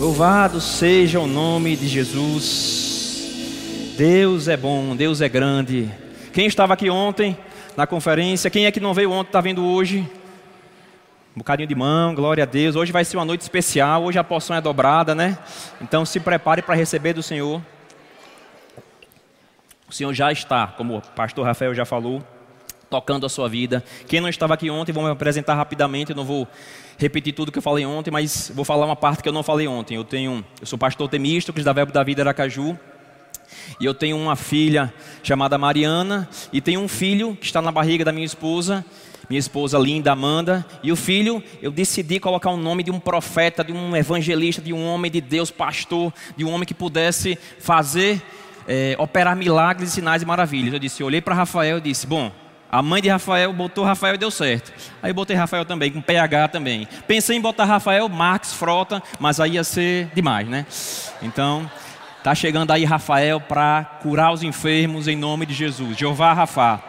Louvado seja o nome de Jesus. Deus é bom, Deus é grande. Quem estava aqui ontem na conferência, quem é que não veio ontem, está vindo hoje? Um bocadinho de mão, glória a Deus. Hoje vai ser uma noite especial, hoje a porção é dobrada, né? Então se prepare para receber do Senhor. O Senhor já está, como o pastor Rafael já falou, tocando a sua vida. Quem não estava aqui ontem, vou me apresentar rapidamente, eu não vou repetir tudo que eu falei ontem, mas vou falar uma parte que eu não falei ontem. Eu tenho, eu sou pastor Temístocles da Verbo da Vida Aracaju. E eu tenho uma filha chamada Mariana e tenho um filho que está na barriga da minha esposa, minha esposa linda Amanda, e o filho, eu decidi colocar o nome de um profeta, de um evangelista, de um homem de Deus, pastor, de um homem que pudesse fazer, é, operar milagres, sinais e maravilhas. Eu disse, eu olhei para Rafael e disse, bom, a mãe de Rafael botou Rafael e deu certo. Aí botei Rafael também, com PH também. Pensei em botar Rafael, Max, Frota, mas aí ia ser demais, né? Então, tá chegando aí Rafael para curar os enfermos em nome de Jesus. Jeová Rafa.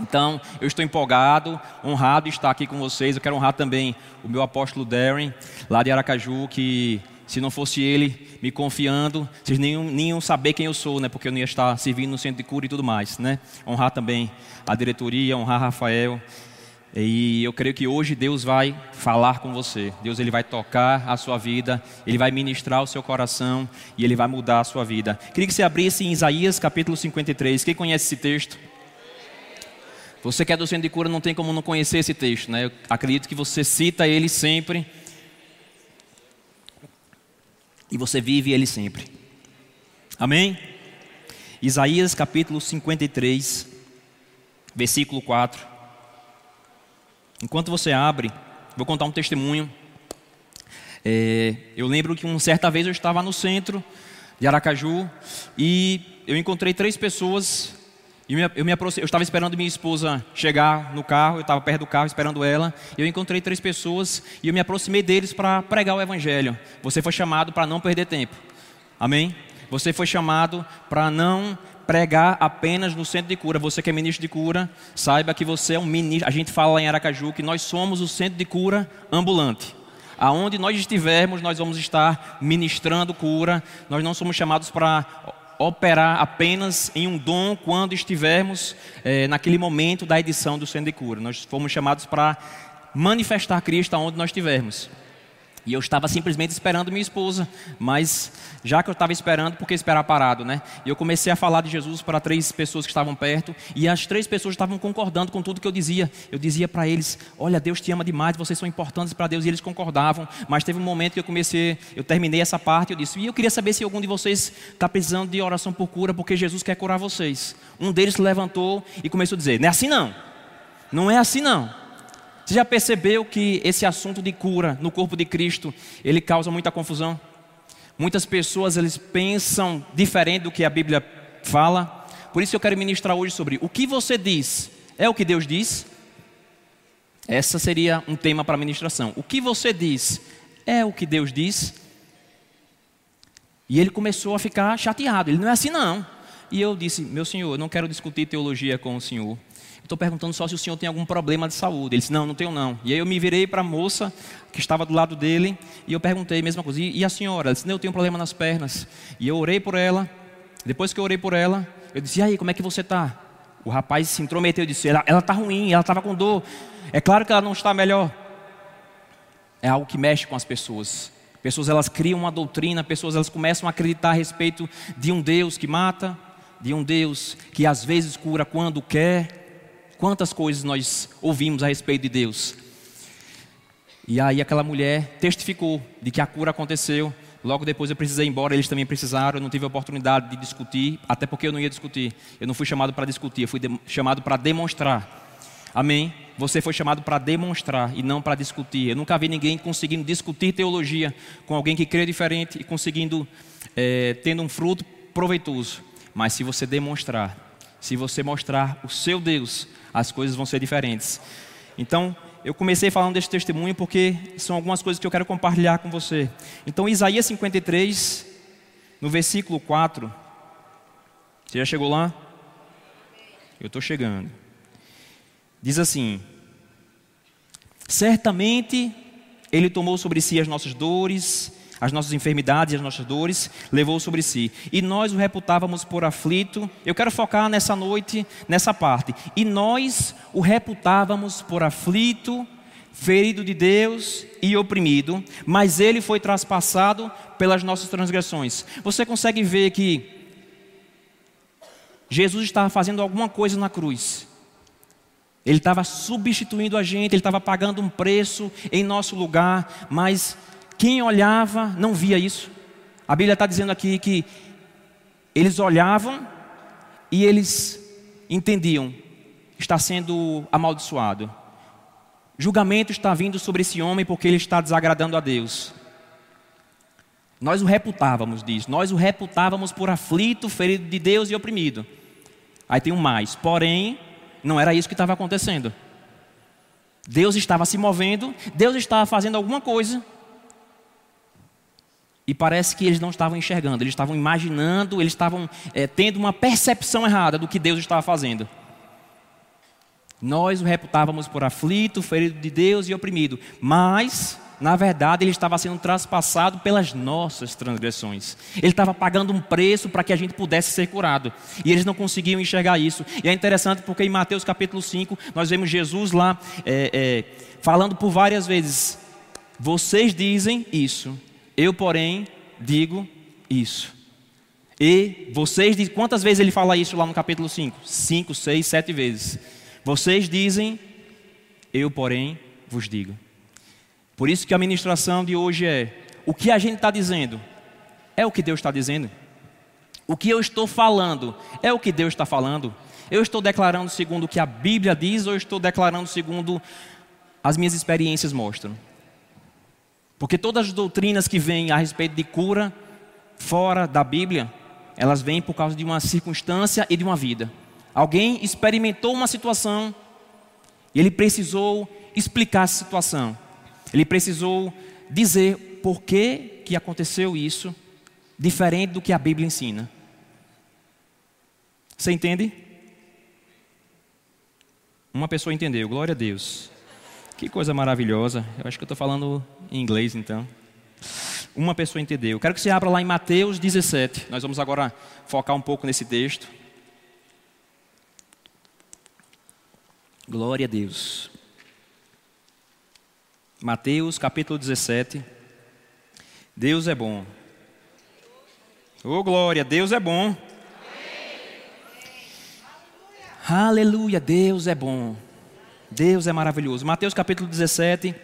Então, eu estou empolgado, honrado de estar aqui com vocês. Eu quero honrar também o meu apóstolo Darren, lá de Aracaju, que se não fosse ele me confiando, vocês nem, nem iam saber quem eu sou, né? Porque eu não ia estar servindo no centro de cura e tudo mais, né? Honrar também a diretoria, honrar Rafael. E eu creio que hoje Deus vai falar com você. Deus ele vai tocar a sua vida, ele vai ministrar o seu coração e ele vai mudar a sua vida. Queria que você abrisse em Isaías capítulo 53. Quem conhece esse texto? Você que é do centro de cura não tem como não conhecer esse texto, né? Eu acredito que você cita ele sempre e você vive ele sempre. Amém? Isaías capítulo 53, versículo 4. Enquanto você abre, vou contar um testemunho. É, eu lembro que uma certa vez eu estava no centro de Aracaju e eu encontrei três pessoas e eu, me eu estava esperando minha esposa chegar no carro, eu estava perto do carro esperando ela. Eu encontrei três pessoas e eu me aproximei deles para pregar o evangelho. Você foi chamado para não perder tempo. Amém? Você foi chamado para não pregar apenas no centro de cura. Você que é ministro de cura, saiba que você é um ministro. A gente fala lá em Aracaju que nós somos o centro de cura ambulante. Aonde nós estivermos, nós vamos estar ministrando cura. Nós não somos chamados para operar apenas em um dom quando estivermos é, naquele momento da edição do Centro de Cura. Nós fomos chamados para manifestar Cristo aonde nós estivermos. E eu estava simplesmente esperando minha esposa, mas já que eu estava esperando, por que esperar parado, né? E eu comecei a falar de Jesus para três pessoas que estavam perto, e as três pessoas estavam concordando com tudo que eu dizia. Eu dizia para eles: Olha, Deus te ama demais, vocês são importantes para Deus, e eles concordavam. Mas teve um momento que eu comecei, eu terminei essa parte, eu disse: E eu queria saber se algum de vocês está precisando de oração por cura, porque Jesus quer curar vocês. Um deles se levantou e começou a dizer: Não é assim não, não é assim não. Você já percebeu que esse assunto de cura no corpo de Cristo, ele causa muita confusão? Muitas pessoas eles pensam diferente do que a Bíblia fala. Por isso eu quero ministrar hoje sobre o que você diz é o que Deus diz. Essa seria um tema para ministração. O que você diz é o que Deus diz. E ele começou a ficar chateado. Ele não é assim não. E eu disse: Meu senhor, eu não quero discutir teologia com o senhor. Estou perguntando só se o senhor tem algum problema de saúde. Ele disse: Não, não tenho não. E aí eu me virei para a moça que estava do lado dele e eu perguntei a mesma coisa. E a senhora? Ela disse: Não, eu tenho um problema nas pernas. E eu orei por ela. Depois que eu orei por ela, eu disse: E aí, como é que você está? O rapaz se intrometeu e disse: Ela está ruim, ela estava com dor. É claro que ela não está melhor. É algo que mexe com as pessoas. Pessoas elas criam uma doutrina, pessoas elas começam a acreditar a respeito de um Deus que mata, de um Deus que às vezes cura quando quer, Quantas coisas nós ouvimos a respeito de Deus. E aí aquela mulher testificou de que a cura aconteceu. Logo depois eu precisei ir embora, eles também precisaram, eu não tive a oportunidade de discutir, até porque eu não ia discutir. Eu não fui chamado para discutir, eu fui chamado para demonstrar. Amém? Você foi chamado para demonstrar e não para discutir. Eu nunca vi ninguém conseguindo discutir teologia com alguém que crê diferente e conseguindo, é, tendo um fruto proveitoso. Mas se você demonstrar, se você mostrar o seu Deus, as coisas vão ser diferentes. Então, eu comecei falando desse testemunho porque são algumas coisas que eu quero compartilhar com você. Então, Isaías 53, no versículo 4. Você já chegou lá? Eu estou chegando. Diz assim: Certamente Ele tomou sobre si as nossas dores, as nossas enfermidades e as nossas dores, levou sobre si. E nós o reputávamos por aflito. Eu quero focar nessa noite, nessa parte. E nós o reputávamos por aflito, ferido de Deus e oprimido, mas ele foi traspassado pelas nossas transgressões. Você consegue ver que Jesus estava fazendo alguma coisa na cruz. Ele estava substituindo a gente, ele estava pagando um preço em nosso lugar, mas quem olhava não via isso. A Bíblia está dizendo aqui que eles olhavam e eles entendiam, está sendo amaldiçoado. Julgamento está vindo sobre esse homem porque ele está desagradando a Deus. Nós o reputávamos disso, nós o reputávamos por aflito, ferido de Deus e oprimido. Aí tem um mais, porém, não era isso que estava acontecendo. Deus estava se movendo, Deus estava fazendo alguma coisa, e parece que eles não estavam enxergando, eles estavam imaginando, eles estavam é, tendo uma percepção errada do que Deus estava fazendo. Nós o reputávamos por aflito, ferido de Deus e oprimido, mas, na verdade, ele estava sendo traspassado pelas nossas transgressões. Ele estava pagando um preço para que a gente pudesse ser curado. E eles não conseguiam enxergar isso. E é interessante porque em Mateus capítulo 5, nós vemos Jesus lá é, é, falando por várias vezes: Vocês dizem isso, eu, porém, digo isso. E vocês dizem, quantas vezes ele fala isso lá no capítulo 5? 5, 6, 7 vezes. Vocês dizem, eu, porém, vos digo. Por isso que a ministração de hoje é: o que a gente está dizendo é o que Deus está dizendo. O que eu estou falando é o que Deus está falando. Eu estou declarando segundo o que a Bíblia diz ou estou declarando segundo as minhas experiências mostram? Porque todas as doutrinas que vêm a respeito de cura fora da Bíblia, elas vêm por causa de uma circunstância e de uma vida. Alguém experimentou uma situação e ele precisou explicar essa situação. Ele precisou dizer por que, que aconteceu isso, diferente do que a Bíblia ensina. Você entende? Uma pessoa entendeu, glória a Deus. Que coisa maravilhosa. Eu acho que eu estou falando em inglês então. Uma pessoa entendeu. Eu quero que você abra lá em Mateus 17. Nós vamos agora focar um pouco nesse texto. Glória a Deus. Mateus capítulo 17. Deus é bom. Oh glória, Deus é bom. Aleluia, Deus é bom. Deus é maravilhoso. Mateus capítulo 17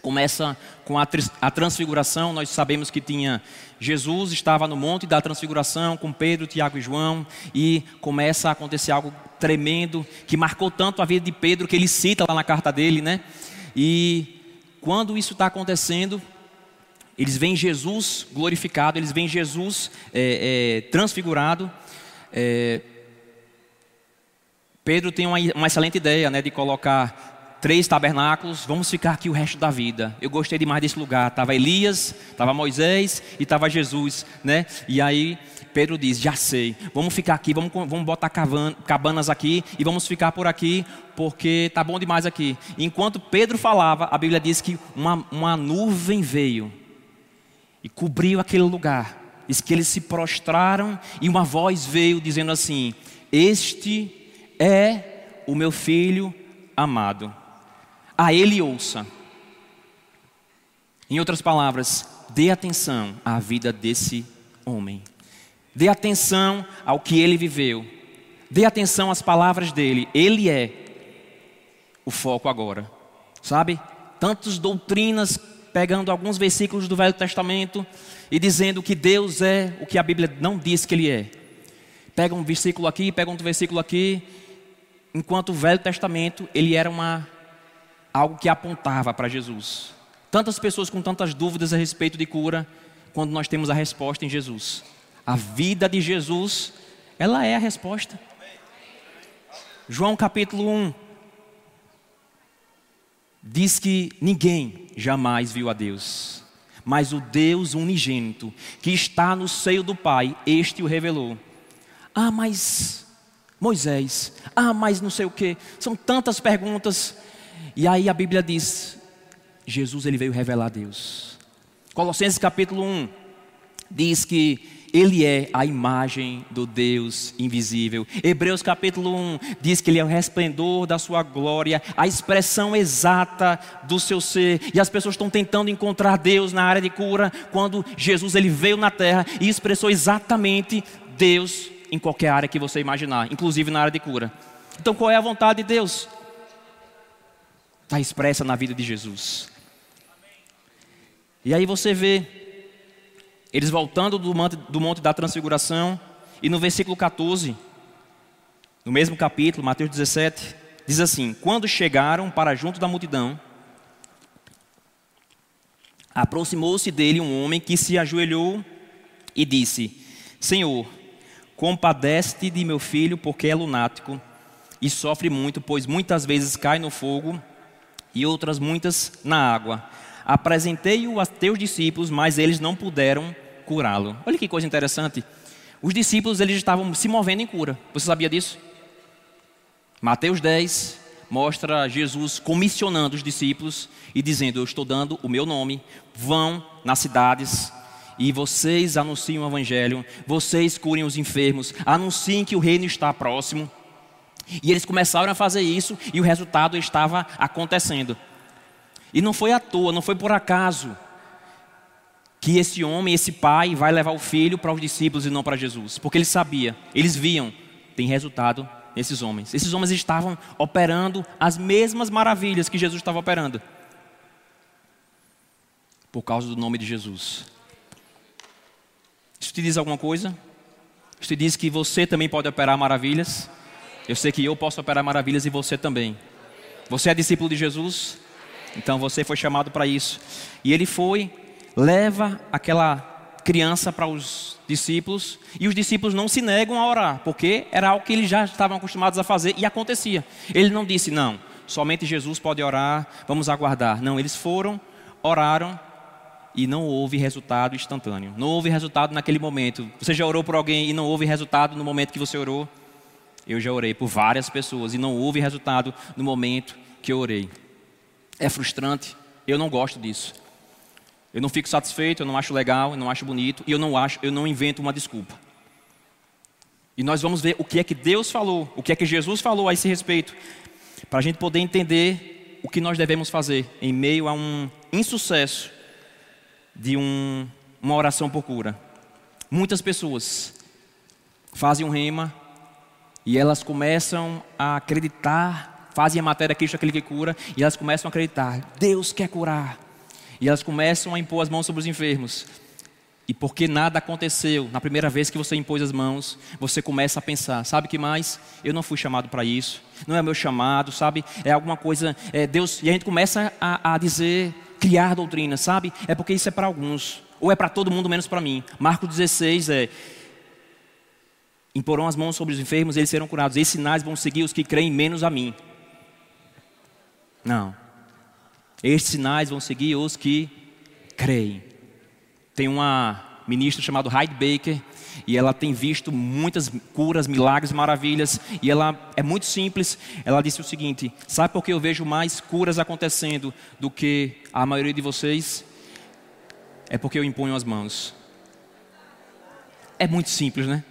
começa com a, a, transfiguração. Nós sabemos que tinha Jesus estava no monte da transfiguração com Pedro, Tiago e João e começa a acontecer algo tremendo que marcou tanto a vida de Pedro que ele cita lá na carta dele, né? E quando isso está acontecendo, eles veem Jesus glorificado, eles veem Jesus é, é, transfigurado. É, Pedro tem uma, uma excelente ideia né, de colocar três tabernáculos, vamos ficar aqui o resto da vida. Eu gostei demais desse lugar. Estava Elias, estava Moisés e estava Jesus. Né? E aí Pedro diz: Já sei, vamos ficar aqui, vamos, vamos botar cabanas aqui e vamos ficar por aqui, porque está bom demais aqui. Enquanto Pedro falava, a Bíblia diz que uma, uma nuvem veio e cobriu aquele lugar. Diz que eles se prostraram e uma voz veio dizendo assim: Este é o meu filho amado. A ele ouça. Em outras palavras, dê atenção à vida desse homem. Dê atenção ao que ele viveu. Dê atenção às palavras dele. Ele é o foco agora. Sabe? Tantas doutrinas pegando alguns versículos do Velho Testamento e dizendo que Deus é o que a Bíblia não diz que ele é. Pega um versículo aqui, pega um versículo aqui enquanto o Velho Testamento ele era uma algo que apontava para Jesus. Tantas pessoas com tantas dúvidas a respeito de cura, quando nós temos a resposta em Jesus. A vida de Jesus, ela é a resposta. João capítulo 1 diz que ninguém jamais viu a Deus, mas o Deus unigênito que está no seio do Pai, este o revelou. Ah, mas Moisés, ah, mas não sei o que. São tantas perguntas. E aí a Bíblia diz: Jesus ele veio revelar a Deus. Colossenses capítulo 1 diz que ele é a imagem do Deus invisível. Hebreus capítulo 1 diz que ele é o resplendor da sua glória, a expressão exata do seu ser. E as pessoas estão tentando encontrar Deus na área de cura, quando Jesus ele veio na terra e expressou exatamente Deus em qualquer área que você imaginar, inclusive na área de cura. Então, qual é a vontade de Deus? Está expressa na vida de Jesus. E aí você vê eles voltando do monte, do monte da transfiguração, e no versículo 14, no mesmo capítulo, Mateus 17, diz assim: Quando chegaram para junto da multidão, aproximou-se dele um homem que se ajoelhou e disse: Senhor, compadece-te de meu filho, porque é lunático e sofre muito, pois muitas vezes cai no fogo e outras muitas na água. Apresentei-o a teus discípulos, mas eles não puderam curá-lo. Olha que coisa interessante. Os discípulos eles estavam se movendo em cura. Você sabia disso? Mateus 10 mostra Jesus comissionando os discípulos e dizendo: Eu estou dando o meu nome, vão nas cidades e vocês anunciem o evangelho, vocês curem os enfermos, anunciem que o reino está próximo. E eles começaram a fazer isso e o resultado estava acontecendo. E não foi à toa, não foi por acaso que esse homem, esse pai, vai levar o filho para os discípulos e não para Jesus, porque ele sabia, eles viam, tem resultado nesses homens. Esses homens estavam operando as mesmas maravilhas que Jesus estava operando, por causa do nome de Jesus. Isso te diz alguma coisa? Isso te diz que você também pode operar maravilhas? Eu sei que eu posso operar maravilhas e você também. Você é discípulo de Jesus? Então você foi chamado para isso. E ele foi leva aquela criança para os discípulos e os discípulos não se negam a orar, porque era algo que eles já estavam acostumados a fazer e acontecia. Ele não disse, não, somente Jesus pode orar, vamos aguardar. Não, eles foram, oraram e não houve resultado instantâneo. Não houve resultado naquele momento. Você já orou por alguém e não houve resultado no momento que você orou? Eu já orei por várias pessoas e não houve resultado no momento que eu orei. É frustrante, eu não gosto disso. Eu não fico satisfeito, eu não acho legal, eu não acho bonito e eu não acho, eu não invento uma desculpa. E nós vamos ver o que é que Deus falou, o que é que Jesus falou a esse respeito, para a gente poder entender o que nós devemos fazer em meio a um insucesso de um, uma oração por cura. Muitas pessoas fazem um rema e elas começam a acreditar, fazem a matéria Cristo aquele que cura, e elas começam a acreditar: Deus quer curar. E elas começam a impor as mãos sobre os enfermos. E porque nada aconteceu na primeira vez que você impôs as mãos, você começa a pensar: sabe que mais? Eu não fui chamado para isso, não é meu chamado, sabe? É alguma coisa, é Deus. E a gente começa a, a dizer, criar doutrina, sabe? É porque isso é para alguns, ou é para todo mundo menos para mim. Marcos 16 é: imporão as mãos sobre os enfermos, eles serão curados. Esses sinais vão seguir os que creem menos a mim. Não. Estes sinais vão seguir os que creem. Tem uma ministra chamada Hyde Baker e ela tem visto muitas curas, milagres, maravilhas e ela é muito simples. Ela disse o seguinte: sabe por que eu vejo mais curas acontecendo do que a maioria de vocês? É porque eu imponho as mãos. É muito simples, né?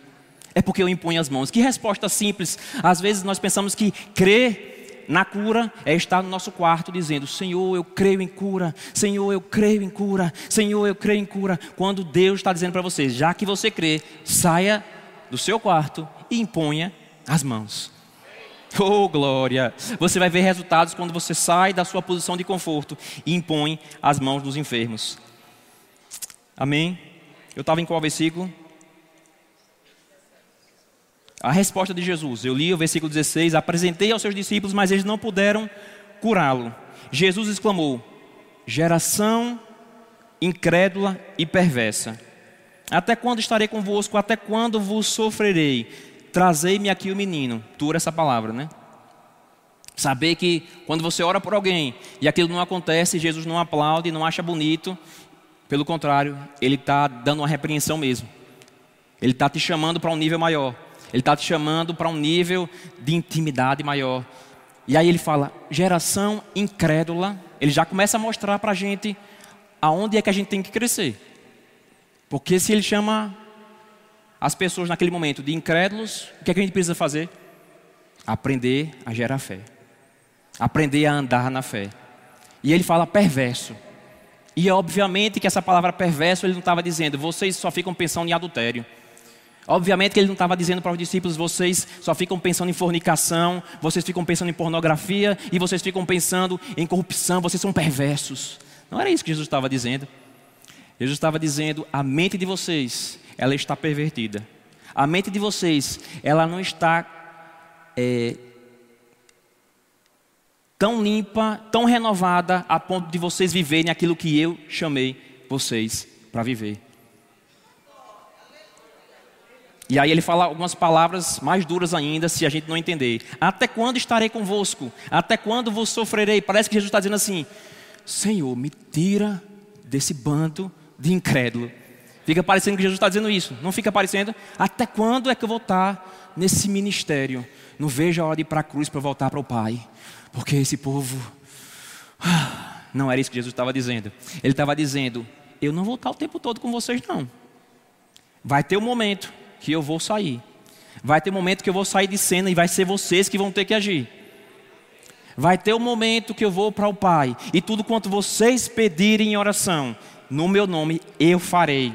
É porque eu imponho as mãos. Que resposta simples. Às vezes nós pensamos que crer na cura é estar no nosso quarto dizendo: Senhor, eu creio em cura, Senhor, eu creio em cura, Senhor, eu creio em cura. Quando Deus está dizendo para você, já que você crê, saia do seu quarto e imponha as mãos. Oh, glória! Você vai ver resultados quando você sai da sua posição de conforto e impõe as mãos dos enfermos. Amém? Eu estava em qual versículo? A resposta de Jesus, eu li o versículo 16: apresentei aos seus discípulos, mas eles não puderam curá-lo. Jesus exclamou: geração incrédula e perversa. Até quando estarei convosco? Até quando vos sofrerei? Trazei-me aqui o menino. Tura essa palavra, né? Saber que quando você ora por alguém e aquilo não acontece, Jesus não aplaude, não acha bonito. Pelo contrário, ele está dando uma repreensão mesmo. Ele está te chamando para um nível maior. Ele está te chamando para um nível de intimidade maior. E aí ele fala, geração incrédula. Ele já começa a mostrar para a gente aonde é que a gente tem que crescer. Porque se ele chama as pessoas naquele momento de incrédulos, o que, é que a gente precisa fazer? Aprender a gerar fé. Aprender a andar na fé. E ele fala perverso. E obviamente que essa palavra perverso ele não estava dizendo, vocês só ficam pensando em adultério. Obviamente que ele não estava dizendo para os discípulos, vocês só ficam pensando em fornicação, vocês ficam pensando em pornografia e vocês ficam pensando em corrupção, vocês são perversos. Não era isso que Jesus estava dizendo. Jesus estava dizendo, a mente de vocês ela está pervertida. A mente de vocês, ela não está é, tão limpa, tão renovada, a ponto de vocês viverem aquilo que eu chamei vocês para viver. E aí ele fala algumas palavras mais duras ainda, se a gente não entender. Até quando estarei convosco? Até quando vos sofrerei? Parece que Jesus está dizendo assim: Senhor, me tira desse bando de incrédulo. Fica parecendo que Jesus está dizendo isso. Não fica parecendo? Até quando é que eu vou estar nesse ministério? Não vejo a hora de ir para a cruz para voltar para o Pai. Porque esse povo. Não era isso que Jesus estava dizendo. Ele estava dizendo: Eu não vou estar o tempo todo com vocês, não. Vai ter um momento que eu vou sair. Vai ter momento que eu vou sair de cena e vai ser vocês que vão ter que agir. Vai ter um momento que eu vou para o Pai. E tudo quanto vocês pedirem em oração, no meu nome, eu farei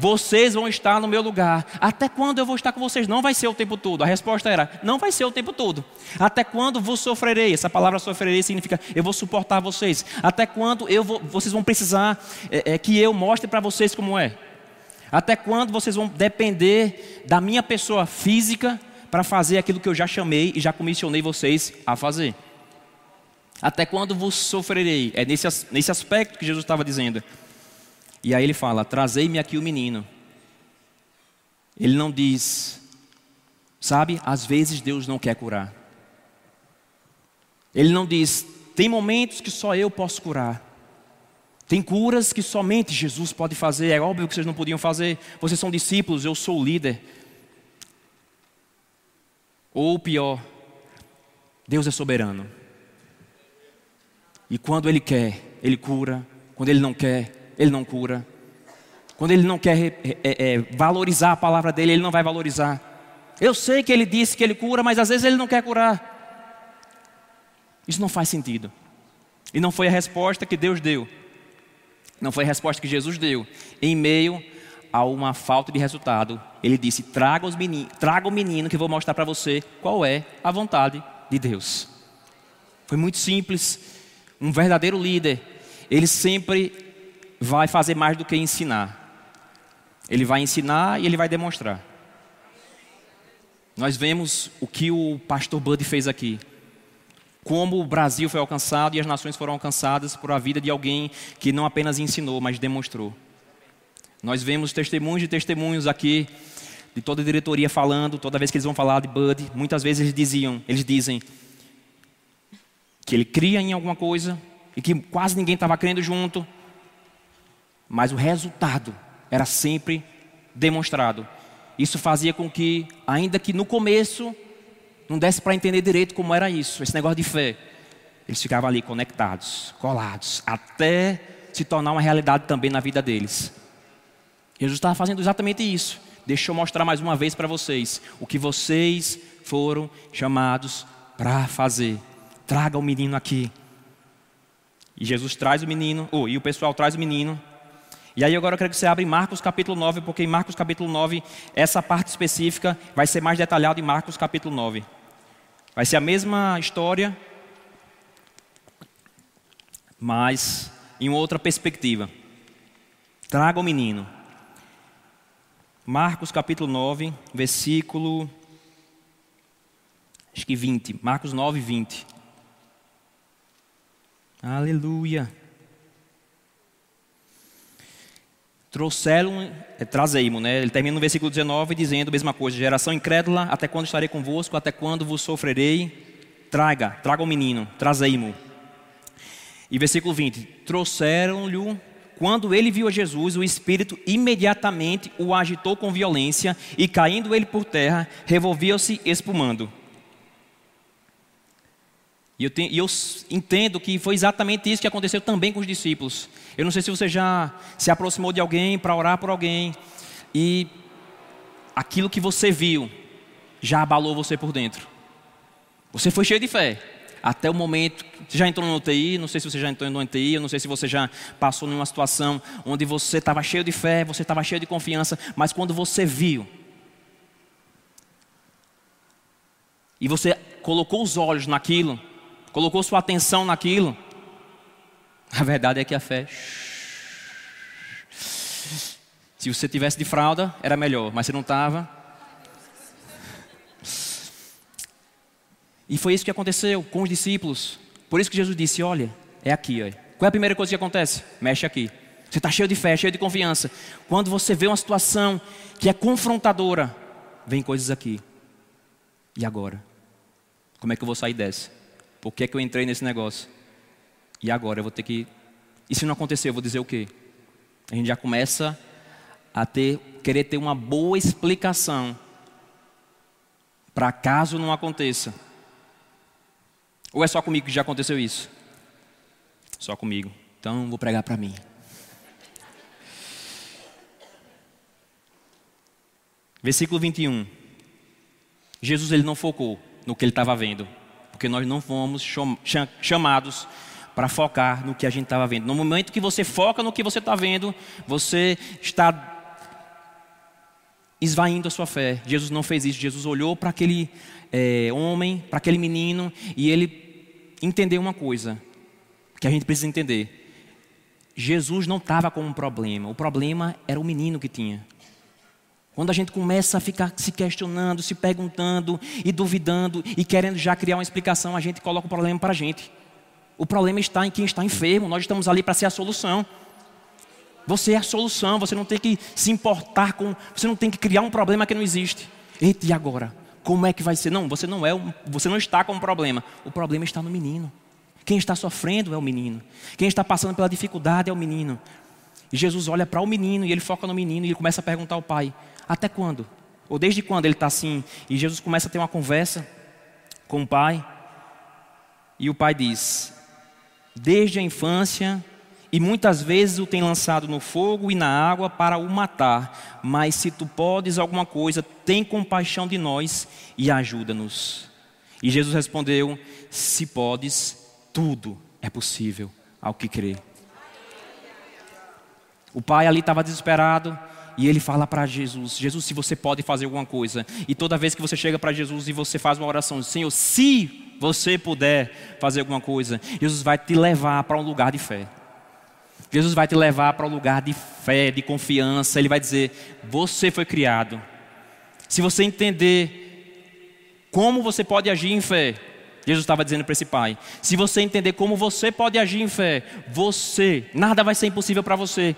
vocês vão estar no meu lugar. Até quando eu vou estar com vocês? Não vai ser o tempo todo. A resposta era: não vai ser o tempo todo. Até quando vos sofrerei? Essa palavra sofrerei significa eu vou suportar vocês. Até quando eu vou, vocês vão precisar é, é, que eu mostre para vocês como é? Até quando vocês vão depender da minha pessoa física para fazer aquilo que eu já chamei e já comissionei vocês a fazer? Até quando vos sofrerei? É nesse, nesse aspecto que Jesus estava dizendo. E aí ele fala: Trazei-me aqui o menino. Ele não diz, sabe, às vezes Deus não quer curar. Ele não diz, tem momentos que só eu posso curar. Tem curas que somente Jesus pode fazer. É óbvio que vocês não podiam fazer. Vocês são discípulos, eu sou o líder. Ou pior, Deus é soberano. E quando Ele quer, Ele cura. Quando Ele não quer, ele não cura. Quando ele não quer é, é, valorizar a palavra dele, ele não vai valorizar. Eu sei que ele disse que ele cura, mas às vezes ele não quer curar. Isso não faz sentido. E não foi a resposta que Deus deu. Não foi a resposta que Jesus deu. Em meio a uma falta de resultado, ele disse: traga, os traga o menino que eu vou mostrar para você qual é a vontade de Deus. Foi muito simples. Um verdadeiro líder, ele sempre vai fazer mais do que ensinar. Ele vai ensinar e ele vai demonstrar. Nós vemos o que o pastor Bud fez aqui. Como o Brasil foi alcançado e as nações foram alcançadas por a vida de alguém que não apenas ensinou, mas demonstrou. Nós vemos testemunhos e testemunhos aqui de toda a diretoria falando, toda vez que eles vão falar de Bud, muitas vezes eles diziam, eles dizem que ele cria em alguma coisa e que quase ninguém estava crendo junto, mas o resultado era sempre demonstrado. Isso fazia com que, ainda que no começo não desse para entender direito como era isso, esse negócio de fé, eles ficavam ali conectados, colados, até se tornar uma realidade também na vida deles. Jesus estava fazendo exatamente isso. Deixa eu mostrar mais uma vez para vocês o que vocês foram chamados para fazer. Traga o menino aqui. E Jesus traz o menino, oh, e o pessoal traz o menino e aí agora eu quero que você abra em Marcos capítulo 9, porque em Marcos capítulo 9, essa parte específica vai ser mais detalhada em Marcos capítulo 9. Vai ser a mesma história, mas em outra perspectiva. Traga o menino. Marcos capítulo 9, versículo acho que 20. Marcos 9, 20. Aleluia. Trouxeram, é, trazei-mo, né? Ele termina no versículo 19 dizendo a mesma coisa: geração incrédula, até quando estarei convosco, até quando vos sofrerei? Traga, traga o menino, trazei-mo. E versículo 20: trouxeram-lhe, quando ele viu a Jesus, o Espírito imediatamente o agitou com violência, e caindo ele por terra, revolveu-se espumando. E eu, e eu, entendo que foi exatamente isso que aconteceu também com os discípulos. Eu não sei se você já se aproximou de alguém para orar por alguém e aquilo que você viu já abalou você por dentro. Você foi cheio de fé até o momento. Você já entrou no UTI? Não sei se você já entrou no UTI, eu não sei se você já passou numa situação onde você estava cheio de fé, você estava cheio de confiança, mas quando você viu e você colocou os olhos naquilo, colocou sua atenção naquilo, a verdade é que a fé. Se você tivesse de fralda, era melhor, mas se não estava. E foi isso que aconteceu com os discípulos. Por isso que Jesus disse: Olha, é aqui. Olha. Qual é a primeira coisa que acontece? Mexe aqui. Você está cheio de fé, cheio de confiança. Quando você vê uma situação que é confrontadora, vem coisas aqui. E agora? Como é que eu vou sair dessa? Por que, é que eu entrei nesse negócio? E agora eu vou ter que. E se não acontecer, eu vou dizer o quê? A gente já começa a ter, querer ter uma boa explicação para caso não aconteça. Ou é só comigo que já aconteceu isso? Só comigo. Então vou pregar para mim. Versículo 21. Jesus ele não focou no que ele estava vendo porque nós não fomos chamados para focar no que a gente estava vendo. No momento que você foca no que você está vendo, você está esvaindo a sua fé. Jesus não fez isso. Jesus olhou para aquele é, homem, para aquele menino, e ele entendeu uma coisa que a gente precisa entender. Jesus não estava com um problema. O problema era o menino que tinha. Quando a gente começa a ficar se questionando, se perguntando e duvidando e querendo já criar uma explicação, a gente coloca o problema para a gente. O problema está em quem está enfermo, nós estamos ali para ser a solução. Você é a solução, você não tem que se importar com, você não tem que criar um problema que não existe. Eita, e agora? Como é que vai ser? Não, você não é, você não está com um problema. O problema está no menino. Quem está sofrendo é o menino. Quem está passando pela dificuldade é o menino. E Jesus olha para o menino e ele foca no menino e ele começa a perguntar ao pai: até quando? Ou desde quando ele está assim? E Jesus começa a ter uma conversa com o pai. E o pai diz: Desde a infância, e muitas vezes o tem lançado no fogo e na água para o matar. Mas se tu podes alguma coisa, tem compaixão de nós e ajuda-nos. E Jesus respondeu: Se podes, tudo é possível ao que crê. O pai ali estava desesperado, e ele fala para Jesus: Jesus, se você pode fazer alguma coisa. E toda vez que você chega para Jesus e você faz uma oração, Senhor, se você puder fazer alguma coisa, Jesus vai te levar para um lugar de fé. Jesus vai te levar para um lugar de fé, de confiança. Ele vai dizer: Você foi criado. Se você entender como você pode agir em fé, Jesus estava dizendo para esse pai: se você entender como você pode agir em fé, você, nada vai ser impossível para você.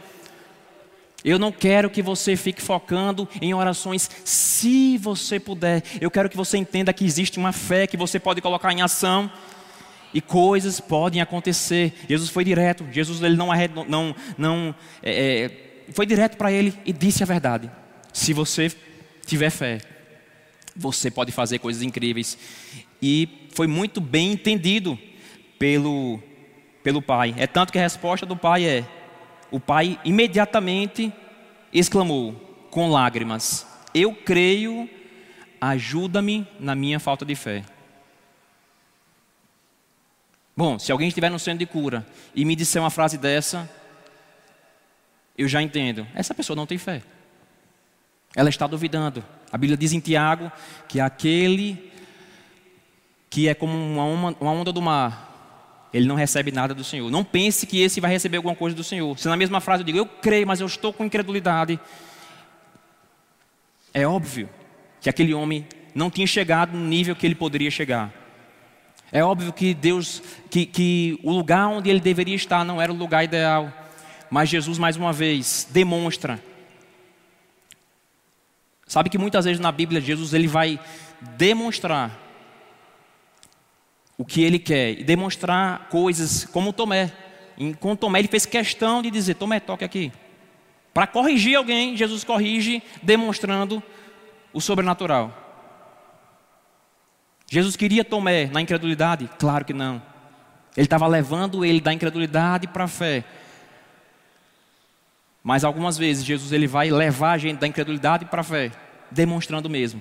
Eu não quero que você fique focando em orações, se você puder. Eu quero que você entenda que existe uma fé que você pode colocar em ação e coisas podem acontecer. Jesus foi direto. Jesus ele não não não é, é, foi direto para ele e disse a verdade. Se você tiver fé, você pode fazer coisas incríveis. E foi muito bem entendido pelo pelo pai. É tanto que a resposta do pai é: o pai imediatamente exclamou com lágrimas: Eu creio, ajuda-me na minha falta de fé. Bom, se alguém estiver no centro de cura e me disser uma frase dessa, eu já entendo. Essa pessoa não tem fé. Ela está duvidando. A Bíblia diz em Tiago que aquele que é como uma onda do mar, ele não recebe nada do Senhor. Não pense que esse vai receber alguma coisa do Senhor. Se na mesma frase eu digo, eu creio, mas eu estou com incredulidade. É óbvio que aquele homem não tinha chegado no nível que ele poderia chegar. É óbvio que Deus, que, que o lugar onde ele deveria estar não era o lugar ideal. Mas Jesus, mais uma vez, demonstra. Sabe que muitas vezes na Bíblia, Jesus ele vai demonstrar o que ele quer e demonstrar coisas como Tomé. Com Tomé ele fez questão de dizer: Tomé, toque aqui. Para corrigir alguém, Jesus corrige demonstrando o sobrenatural. Jesus queria Tomé na incredulidade? Claro que não. Ele estava levando ele da incredulidade para a fé. Mas algumas vezes Jesus ele vai levar a gente da incredulidade para a fé, demonstrando mesmo.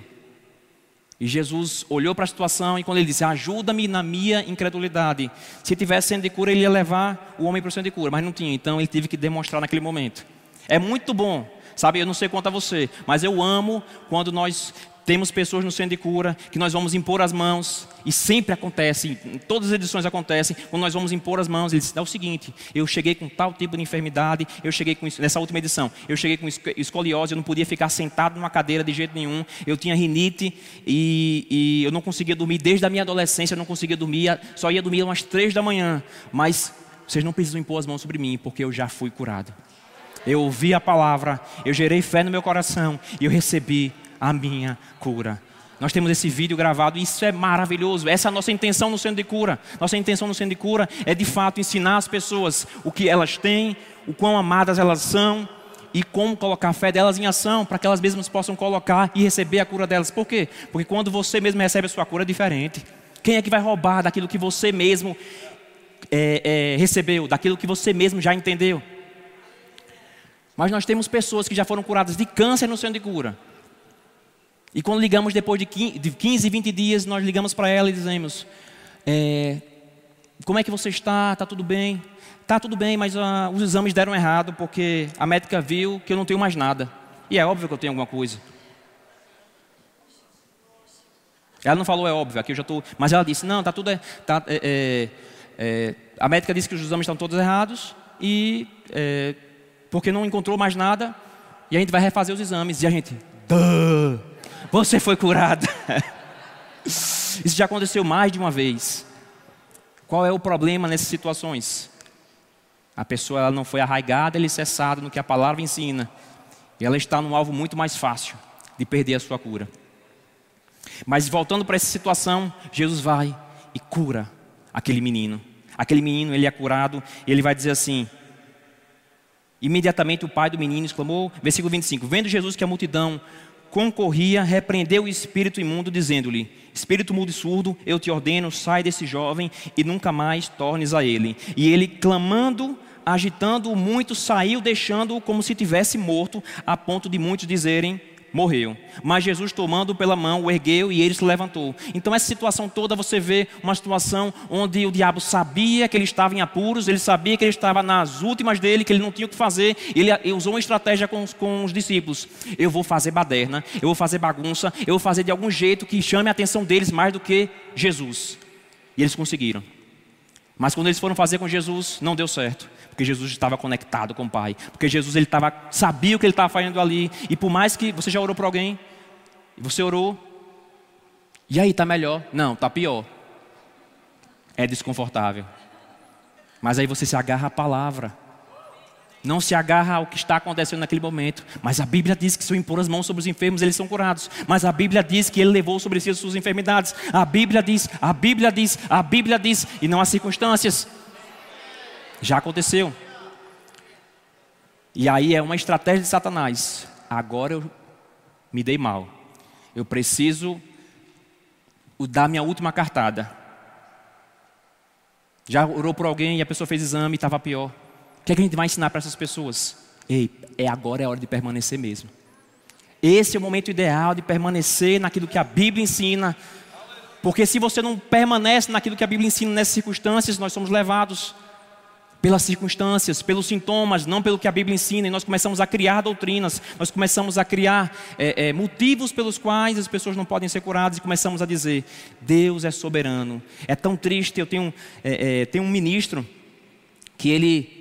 E Jesus olhou para a situação e quando ele disse: Ajuda-me na minha incredulidade. Se tivesse sendo de cura, ele ia levar o homem para o centro de cura, mas não tinha, então ele teve que demonstrar naquele momento. É muito bom, sabe? Eu não sei quanto a você, mas eu amo quando nós temos pessoas no centro de cura que nós vamos impor as mãos, e sempre acontece, em todas as edições acontecem, quando nós vamos impor as mãos, eles dizem: é o seguinte, eu cheguei com tal tipo de enfermidade, eu cheguei com nessa última edição, eu cheguei com escoliose, eu não podia ficar sentado numa cadeira de jeito nenhum, eu tinha rinite e, e eu não conseguia dormir desde a minha adolescência, eu não conseguia dormir, só ia dormir umas três da manhã, mas vocês não precisam impor as mãos sobre mim, porque eu já fui curado. Eu ouvi a palavra, eu gerei fé no meu coração e eu recebi a minha cura. Nós temos esse vídeo gravado e isso é maravilhoso. Essa é a nossa intenção no centro de cura. Nossa intenção no centro de cura é de fato ensinar as pessoas o que elas têm, o quão amadas elas são e como colocar a fé delas em ação para que elas mesmas possam colocar e receber a cura delas. Por quê? Porque quando você mesmo recebe a sua cura é diferente. Quem é que vai roubar daquilo que você mesmo é, é, recebeu, daquilo que você mesmo já entendeu? Mas nós temos pessoas que já foram curadas de câncer no centro de cura e quando ligamos depois de 15, 20 dias, nós ligamos para ela e dizemos: é, Como é que você está? Está tudo bem? Está tudo bem, mas uh, os exames deram errado porque a médica viu que eu não tenho mais nada. E é óbvio que eu tenho alguma coisa. Ela não falou é óbvio, aqui eu já estou. Mas ela disse: Não, está tudo. É, tá, é, é, é, a médica disse que os exames estão todos errados e é, porque não encontrou mais nada. E a gente vai refazer os exames. E a gente, Duh! Você foi curado. Isso já aconteceu mais de uma vez. Qual é o problema nessas situações? A pessoa ela não foi arraigada, alicerçada no que a palavra ensina. E ela está num alvo muito mais fácil de perder a sua cura. Mas voltando para essa situação, Jesus vai e cura aquele menino. Aquele menino, ele é curado e ele vai dizer assim: Imediatamente o pai do menino exclamou, versículo 25: Vendo Jesus que a multidão concorria, repreendeu o espírito imundo, dizendo-lhe: Espírito mudo e surdo, eu te ordeno, sai desse jovem e nunca mais tornes a ele. E ele, clamando, agitando-o muito, saiu, deixando-o como se tivesse morto, a ponto de muitos dizerem: morreu. Mas Jesus, tomando pela mão, o ergueu e ele se levantou. Então, essa situação toda, você vê uma situação onde o diabo sabia que ele estava em apuros, ele sabia que ele estava nas últimas dele, que ele não tinha o que fazer. Ele usou uma estratégia com os, com os discípulos: eu vou fazer baderna, eu vou fazer bagunça, eu vou fazer de algum jeito que chame a atenção deles mais do que Jesus. E eles conseguiram. Mas quando eles foram fazer com Jesus, não deu certo porque Jesus estava conectado com o Pai, porque Jesus ele estava sabia o que ele estava fazendo ali, e por mais que você já orou para alguém, você orou, e aí está melhor? Não, está pior. É desconfortável. Mas aí você se agarra à palavra. Não se agarra ao que está acontecendo naquele momento. Mas a Bíblia diz que se eu impor as mãos sobre os enfermos, eles são curados. Mas a Bíblia diz que ele levou sobre si as suas enfermidades. A Bíblia diz, a Bíblia diz, a Bíblia diz, e não há circunstâncias. Já aconteceu. E aí é uma estratégia de Satanás. Agora eu me dei mal. Eu preciso dar minha última cartada. Já orou por alguém e a pessoa fez exame e estava pior. O que, é que a gente vai ensinar para essas pessoas? Ei, é agora é hora de permanecer mesmo. Esse é o momento ideal de permanecer naquilo que a Bíblia ensina. Porque se você não permanece naquilo que a Bíblia ensina nessas circunstâncias, nós somos levados pelas circunstâncias, pelos sintomas, não pelo que a Bíblia ensina, e nós começamos a criar doutrinas, nós começamos a criar é, é, motivos pelos quais as pessoas não podem ser curadas, e começamos a dizer: Deus é soberano. É tão triste. Eu tenho, é, é tenho um ministro que ele,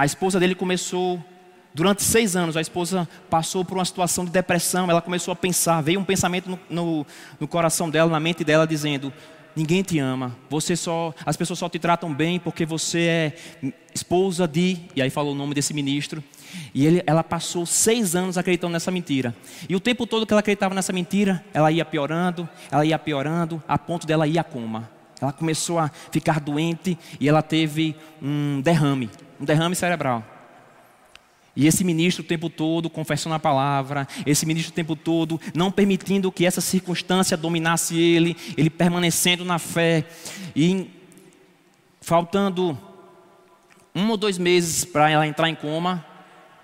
a esposa dele começou Durante seis anos, a esposa passou por uma situação de depressão. Ela começou a pensar, veio um pensamento no, no, no coração dela, na mente dela, dizendo: ninguém te ama. Você só, as pessoas só te tratam bem porque você é esposa de, e aí falou o nome desse ministro. E ele, ela passou seis anos acreditando nessa mentira. E o tempo todo que ela acreditava nessa mentira, ela ia piorando, ela ia piorando, a ponto dela ir a coma. Ela começou a ficar doente e ela teve um derrame, um derrame cerebral. E esse ministro o tempo todo confessando a palavra, esse ministro o tempo todo não permitindo que essa circunstância dominasse ele, ele permanecendo na fé. E faltando um ou dois meses para ela entrar em coma,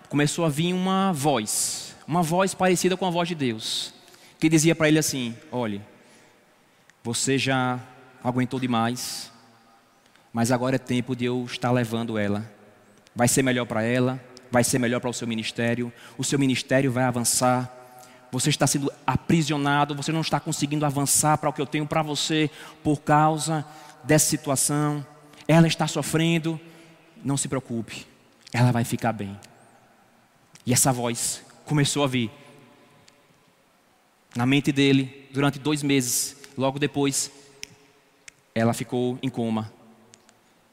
começou a vir uma voz, uma voz parecida com a voz de Deus, que dizia para ele assim: Olhe, você já aguentou demais, mas agora é tempo de eu estar levando ela. Vai ser melhor para ela, vai ser melhor para o seu ministério, o seu ministério vai avançar. Você está sendo aprisionado, você não está conseguindo avançar para o que eu tenho para você por causa dessa situação. Ela está sofrendo, não se preocupe, ela vai ficar bem. E essa voz começou a vir na mente dele durante dois meses. Logo depois, ela ficou em coma.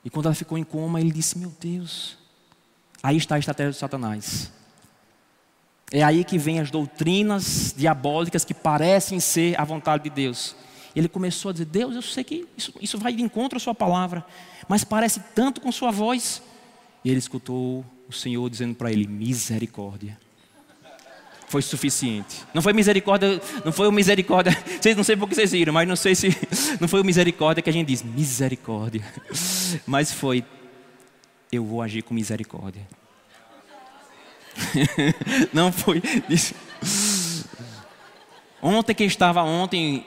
E quando ela ficou em coma, ele disse: Meu Deus, Aí está a estratégia de Satanás. É aí que vem as doutrinas diabólicas que parecem ser a vontade de Deus. Ele começou a dizer: Deus, eu sei que isso, isso vai de encontro à Sua palavra, mas parece tanto com Sua voz. E ele escutou o Senhor dizendo para ele: misericórdia. Foi suficiente. Não foi misericórdia, não foi o misericórdia. Vocês não sei por que vocês viram, mas não sei se não foi o misericórdia que a gente diz, misericórdia. Mas foi eu vou agir com misericórdia. Não foi isso. Ontem, quem estava ontem,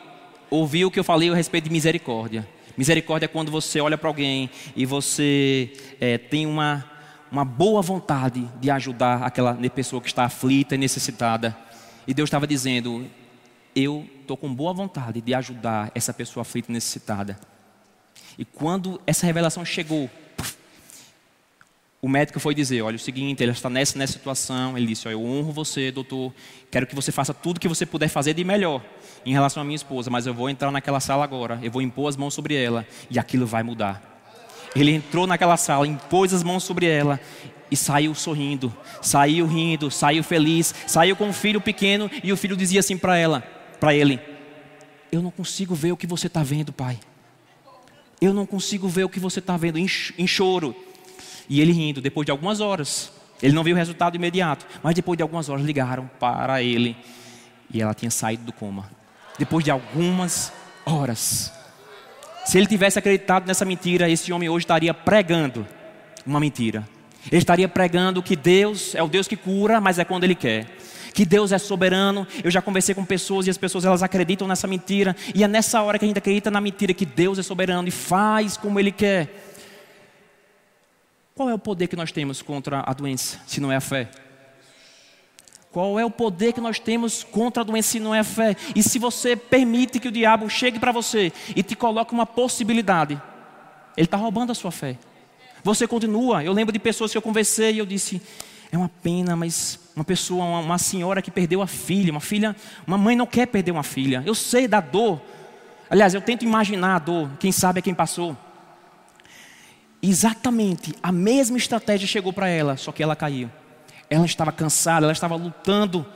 ouviu o que eu falei a respeito de misericórdia. Misericórdia é quando você olha para alguém e você é, tem uma, uma boa vontade de ajudar aquela pessoa que está aflita e necessitada. E Deus estava dizendo: Eu estou com boa vontade de ajudar essa pessoa aflita e necessitada. E quando essa revelação chegou, o médico foi dizer: olha, o seguinte, ele está nessa, nessa situação. Ele disse: olha, eu honro você, doutor. Quero que você faça tudo que você puder fazer de melhor em relação à minha esposa, mas eu vou entrar naquela sala agora. Eu vou impor as mãos sobre ela e aquilo vai mudar. Ele entrou naquela sala, impôs as mãos sobre ela e saiu sorrindo, saiu rindo, saiu feliz, saiu com um filho pequeno e o filho dizia assim para ela, para ele: Eu não consigo ver o que você está vendo, pai. Eu não consigo ver o que você está vendo em, em choro. E ele rindo, depois de algumas horas, ele não viu o resultado imediato, mas depois de algumas horas ligaram para ele e ela tinha saído do coma. Depois de algumas horas. Se ele tivesse acreditado nessa mentira, esse homem hoje estaria pregando uma mentira. Ele estaria pregando que Deus é o Deus que cura, mas é quando Ele quer. Que Deus é soberano. Eu já conversei com pessoas e as pessoas elas acreditam nessa mentira. E é nessa hora que a gente acredita na mentira que Deus é soberano e faz como Ele quer. Qual é o poder que nós temos contra a doença, se não é a fé? Qual é o poder que nós temos contra a doença não é fé? E se você permite que o diabo chegue para você e te coloque uma possibilidade, ele está roubando a sua fé. Você continua. Eu lembro de pessoas que eu conversei e eu disse: é uma pena, mas uma pessoa, uma, uma senhora que perdeu a filha, uma filha, uma mãe não quer perder uma filha. Eu sei da dor. Aliás, eu tento imaginar a dor. Quem sabe é quem passou. Exatamente a mesma estratégia chegou para ela, só que ela caiu. Ela estava cansada, ela estava lutando,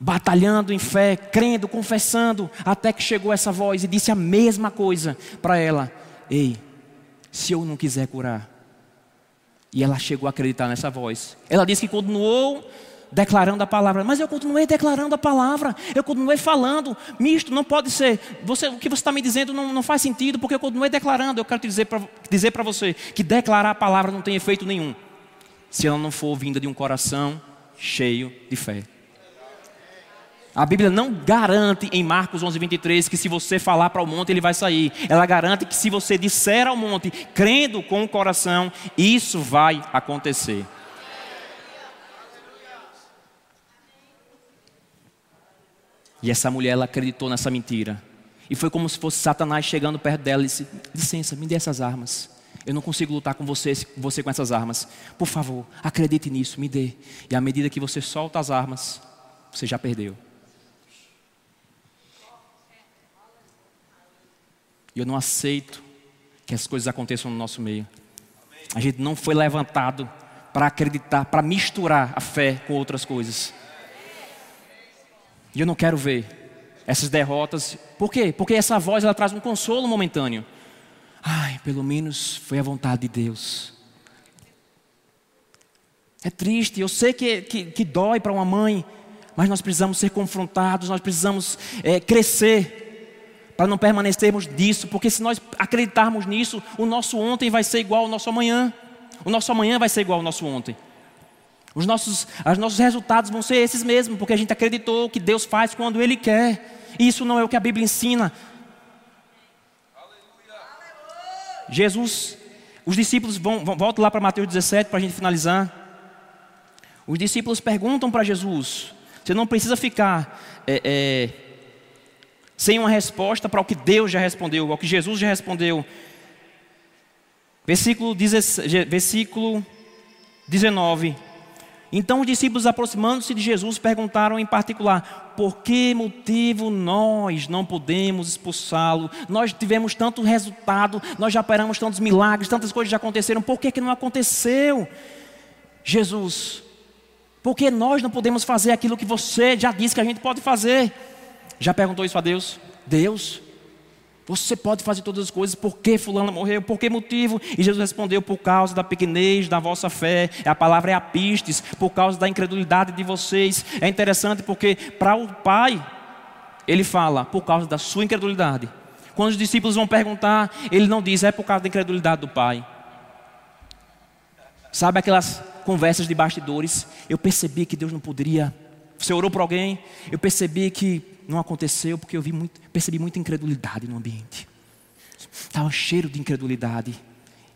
batalhando em fé, crendo, confessando, até que chegou essa voz e disse a mesma coisa para ela: Ei, se eu não quiser curar. E ela chegou a acreditar nessa voz. Ela disse que continuou declarando a palavra. Mas eu continuei declarando a palavra, eu continuei falando. Misto, não pode ser. Você, o que você está me dizendo não, não faz sentido, porque eu continuei declarando. Eu quero te dizer para dizer você que declarar a palavra não tem efeito nenhum, se ela não for vinda de um coração cheio de fé. A Bíblia não garante em Marcos 11, 23 que se você falar para o monte ele vai sair. Ela garante que se você disser ao monte, crendo com o coração, isso vai acontecer. E essa mulher, ela acreditou nessa mentira. E foi como se fosse Satanás chegando perto dela e disse: Licença, me dê essas armas. Eu não consigo lutar com você, você com essas armas. Por favor, acredite nisso, me dê. E à medida que você solta as armas, você já perdeu. E eu não aceito que as coisas aconteçam no nosso meio. A gente não foi levantado para acreditar, para misturar a fé com outras coisas. E eu não quero ver essas derrotas. Por quê? Porque essa voz ela traz um consolo momentâneo. Pelo menos foi a vontade de Deus. É triste, eu sei que, que, que dói para uma mãe, mas nós precisamos ser confrontados, nós precisamos é, crescer para não permanecermos nisso, porque se nós acreditarmos nisso, o nosso ontem vai ser igual ao nosso amanhã, o nosso amanhã vai ser igual ao nosso ontem. Os nossos, os nossos resultados vão ser esses mesmos, porque a gente acreditou que Deus faz quando Ele quer. E isso não é o que a Bíblia ensina. Jesus, os discípulos vão, vão voltam lá para Mateus 17 para a gente finalizar. Os discípulos perguntam para Jesus: você não precisa ficar é, é, sem uma resposta para o que Deus já respondeu, ao que Jesus já respondeu. Versículo, versículo 19. Então os discípulos, aproximando-se de Jesus, perguntaram em particular: por que motivo nós não podemos expulsá-lo? Nós tivemos tanto resultado, nós já operamos tantos milagres, tantas coisas já aconteceram, por que, que não aconteceu? Jesus, por que nós não podemos fazer aquilo que você já disse que a gente pode fazer? Já perguntou isso a Deus? Deus, você pode fazer todas as coisas, por que fulano morreu? Por que motivo? E Jesus respondeu, por causa da pequenez da vossa fé. A palavra é apistes, por causa da incredulidade de vocês. É interessante porque para o Pai, ele fala, por causa da sua incredulidade. Quando os discípulos vão perguntar, ele não diz, é por causa da incredulidade do Pai. Sabe aquelas conversas de bastidores? Eu percebi que Deus não poderia. Você orou por alguém? Eu percebi que não aconteceu porque eu vi muito, percebi muita incredulidade no ambiente. Estava cheiro de incredulidade.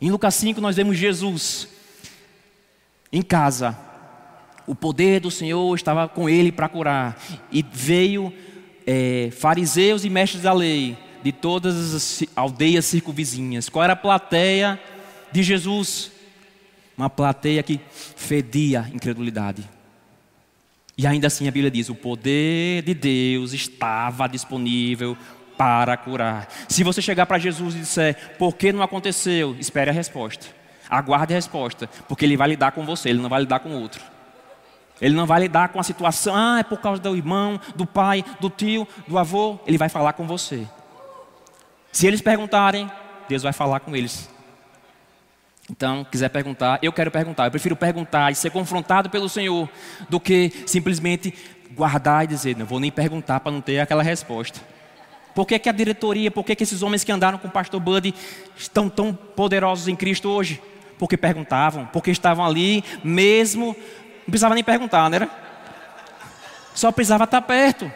Em Lucas 5 nós vemos Jesus em casa. O poder do Senhor estava com ele para curar. E veio é, fariseus e mestres da lei de todas as aldeias circunvizinhas. Qual era a plateia de Jesus? Uma plateia que fedia incredulidade. E ainda assim a Bíblia diz: o poder de Deus estava disponível para curar. Se você chegar para Jesus e disser, por que não aconteceu? Espere a resposta. Aguarde a resposta, porque Ele vai lidar com você, Ele não vai lidar com outro. Ele não vai lidar com a situação, ah, é por causa do irmão, do pai, do tio, do avô. Ele vai falar com você. Se eles perguntarem, Deus vai falar com eles. Então, quiser perguntar, eu quero perguntar. Eu prefiro perguntar e ser confrontado pelo Senhor do que simplesmente guardar e dizer, não vou nem perguntar para não ter aquela resposta. Por que, que a diretoria, por que, que esses homens que andaram com o pastor Buddy estão tão poderosos em Cristo hoje? Porque perguntavam, porque estavam ali mesmo, não precisava nem perguntar, né? Só precisava estar perto.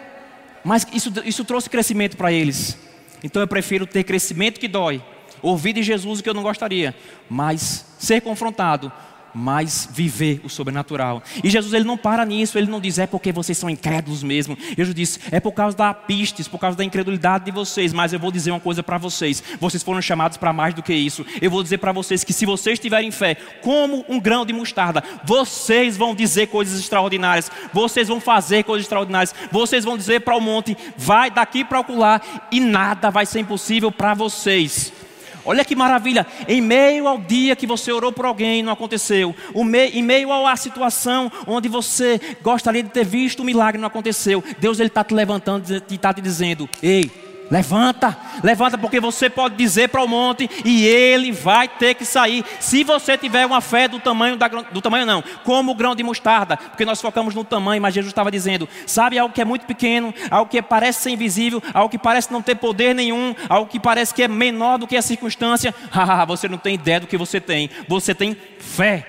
Mas isso, isso trouxe crescimento para eles. Então eu prefiro ter crescimento que dói ouvir de Jesus o que eu não gostaria, mas ser confrontado, mas viver o sobrenatural. E Jesus ele não para nisso, ele não diz é porque vocês são incrédulos mesmo. Jesus diz é por causa da pistes, por causa da incredulidade de vocês, mas eu vou dizer uma coisa para vocês. Vocês foram chamados para mais do que isso. Eu vou dizer para vocês que se vocês tiverem fé, como um grão de mostarda, vocês vão dizer coisas extraordinárias. Vocês vão fazer coisas extraordinárias. Vocês vão dizer para o monte, vai daqui para ocular e nada vai ser impossível para vocês. Olha que maravilha, em meio ao dia que você orou por alguém e não aconteceu, em meio à situação onde você gostaria de ter visto o um milagre e não aconteceu, Deus está te levantando e está te dizendo: Ei, Levanta, levanta, porque você pode dizer para o monte e ele vai ter que sair. Se você tiver uma fé do tamanho da, do tamanho não, como o grão de mostarda, porque nós focamos no tamanho, mas Jesus estava dizendo: sabe algo que é muito pequeno, algo que parece ser invisível, algo que parece não ter poder nenhum, algo que parece que é menor do que a circunstância. Ah, você não tem ideia do que você tem. Você tem fé.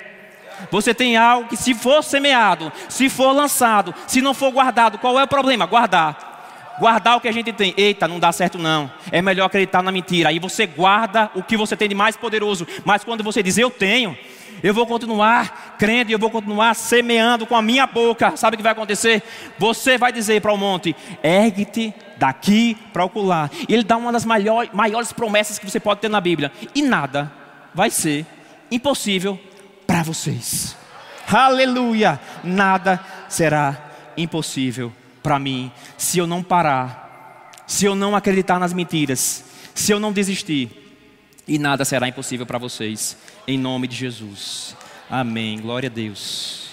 Você tem algo que, se for semeado, se for lançado, se não for guardado, qual é o problema? Guardar guardar o que a gente tem. Eita, não dá certo não. É melhor acreditar na mentira. Aí você guarda o que você tem de mais poderoso. Mas quando você diz eu tenho, eu vou continuar crendo e eu vou continuar semeando com a minha boca. Sabe o que vai acontecer? Você vai dizer para o monte: ergue-te daqui para ocular. E ele dá uma das maiores, maiores promessas que você pode ter na Bíblia. E nada vai ser impossível para vocês. Aleluia! Nada será impossível para mim se eu não parar, se eu não acreditar nas mentiras, se eu não desistir. E nada será impossível para vocês, em nome de Jesus. Amém. Glória a Deus.